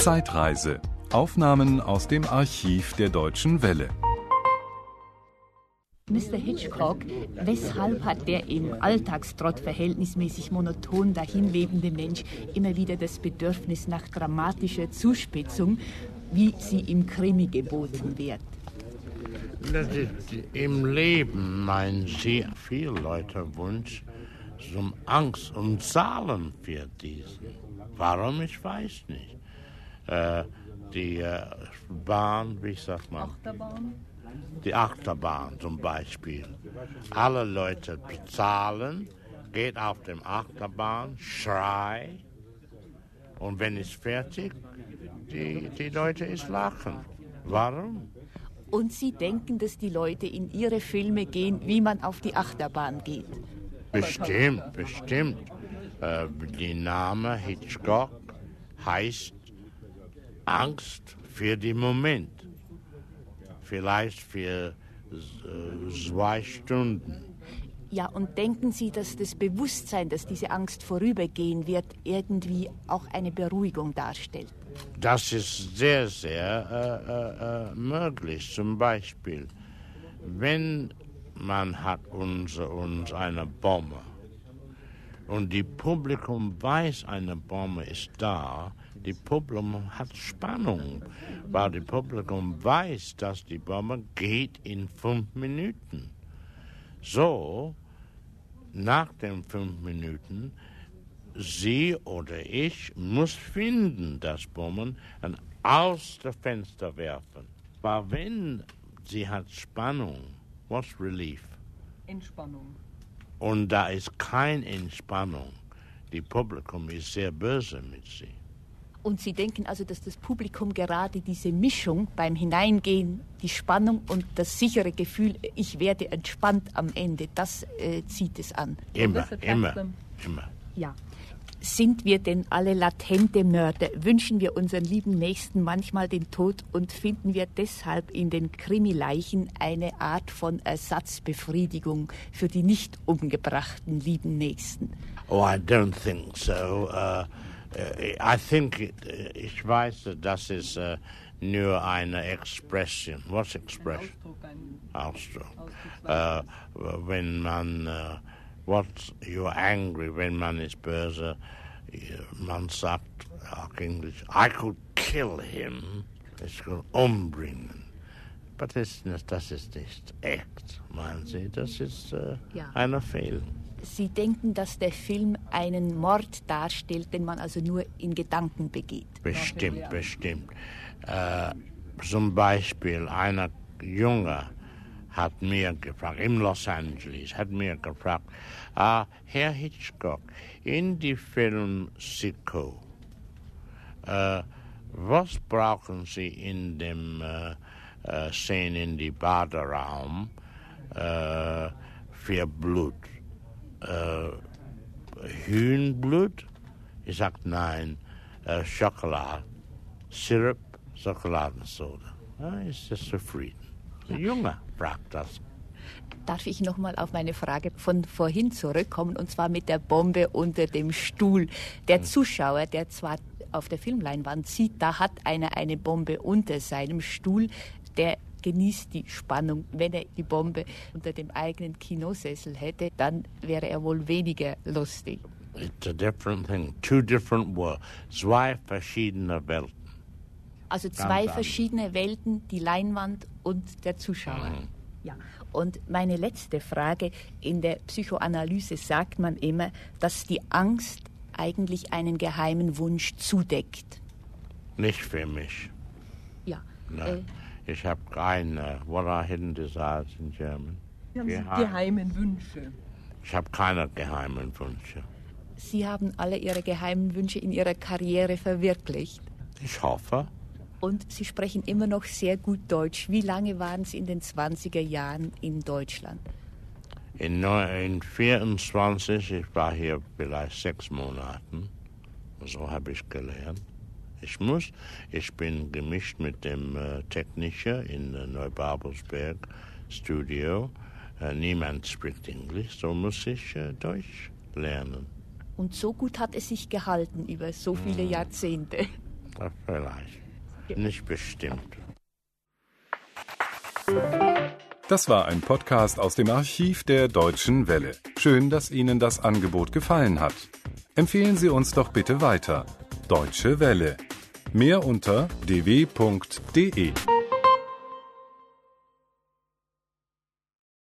Zeitreise. Aufnahmen aus dem Archiv der Deutschen Welle. Mr. Hitchcock, weshalb hat der im Alltagstrott verhältnismäßig monoton dahinlebende Mensch immer wieder das Bedürfnis nach dramatischer Zuspitzung, wie sie im Krimi geboten wird? Das ist im Leben mein sehr viel Leute Wunsch zum Angst und Zahlen für diesen. Warum, ich weiß nicht. Äh, die äh, Bahn, wie sagt man? Achterbahn? Die Achterbahn zum Beispiel. Alle Leute bezahlen, geht auf dem Achterbahn, schrei und wenn es fertig, die, die Leute ist lachen. Warum? Und Sie denken, dass die Leute in ihre Filme gehen, wie man auf die Achterbahn geht? Bestimmt, bestimmt. Äh, die Name Hitchcock heißt Angst für den Moment. Vielleicht für äh, zwei Stunden. Ja, und denken Sie, dass das Bewusstsein, dass diese Angst vorübergehen wird, irgendwie auch eine Beruhigung darstellt? Das ist sehr, sehr äh, äh, möglich. Zum Beispiel, wenn man hat uns, uns eine Bombe und die Publikum weiß, eine Bombe ist da, die Publikum hat Spannung, weil die Publikum weiß, dass die Bombe geht in fünf Minuten. So, nach den fünf Minuten, sie oder ich muss finden, das Bomben und aus dem Fenster werfen. Aber wenn sie hat Spannung, what's relief? Entspannung. Und da ist keine Entspannung. Die Publikum ist sehr böse mit sie. Und Sie denken also, dass das Publikum gerade diese Mischung beim Hineingehen, die Spannung und das sichere Gefühl, ich werde entspannt am Ende, das äh, zieht es an. Immer, immer, immer. Ja. Sind wir denn alle latente Mörder? Wünschen wir unseren lieben Nächsten manchmal den Tod und finden wir deshalb in den Krimileichen eine Art von Ersatzbefriedigung für die nicht umgebrachten lieben Nächsten? Oh, I don't think so. Uh, I think, it, ich weiß, das ist uh, nur eine Expression. What's expression? Ausdruck. Uh, wenn man, uh, what, you're angry, wenn man ist böse, man sagt auch Englisch, I could kill him. Ich kann umbringen. Aber das, das ist nicht echt, meinen Sie? Das ist uh, Ja. eine Fehl. Sie denken, dass der Film einen Mord darstellt, den man also nur in Gedanken begeht. Bestimmt, bestimmt. Äh, zum Beispiel einer Junge hat mir gefragt, in Los Angeles, hat mir gefragt, ah, Herr Hitchcock, in die Film Sicko, äh, was brauchen Sie in dem äh, äh, Szene in die Baderaum äh, für Blut? Äh, Hühnblut? Ich sagte nein, äh, Schokolade, Sirup, Schokoladensoda. Ja, ist das zufrieden. Der Junge fragt das. Darf ich noch mal auf meine Frage von vorhin zurückkommen, und zwar mit der Bombe unter dem Stuhl. Der Zuschauer, der zwar auf der Filmleinwand sieht, da hat einer eine Bombe unter seinem Stuhl, der genießt die Spannung. Wenn er die Bombe unter dem eigenen Kinosessel hätte, dann wäre er wohl weniger lustig. It's a different thing. Two different worlds. Zwei verschiedene Welten. Also zwei anders. verschiedene Welten, die Leinwand und der Zuschauer. Ja. Und meine letzte Frage, in der Psychoanalyse sagt man immer, dass die Angst eigentlich einen geheimen Wunsch zudeckt. Nicht für mich. Ja. Nein. Ich habe keine. What are hidden desires in German? Geheim. geheimen Wünsche. Ich habe keine geheimen Wünsche. Sie haben alle Ihre geheimen Wünsche in Ihrer Karriere verwirklicht. Ich hoffe. Und Sie sprechen immer noch sehr gut Deutsch. Wie lange waren Sie in den 20er Jahren in Deutschland? In, neu- in 24, ich war hier vielleicht sechs Monaten. So habe ich gelernt. Ich muss, ich bin gemischt mit dem äh, Techniker in äh, Neubabelsberg Studio. Äh, niemand spricht Englisch, so muss ich äh, Deutsch lernen. Und so gut hat es sich gehalten über so viele Jahrzehnte. Vielleicht. Nicht bestimmt. Das war ein Podcast aus dem Archiv der Deutschen Welle. Schön, dass Ihnen das Angebot gefallen hat. Empfehlen Sie uns doch bitte weiter. Deutsche Welle. Mehr unter dw.de.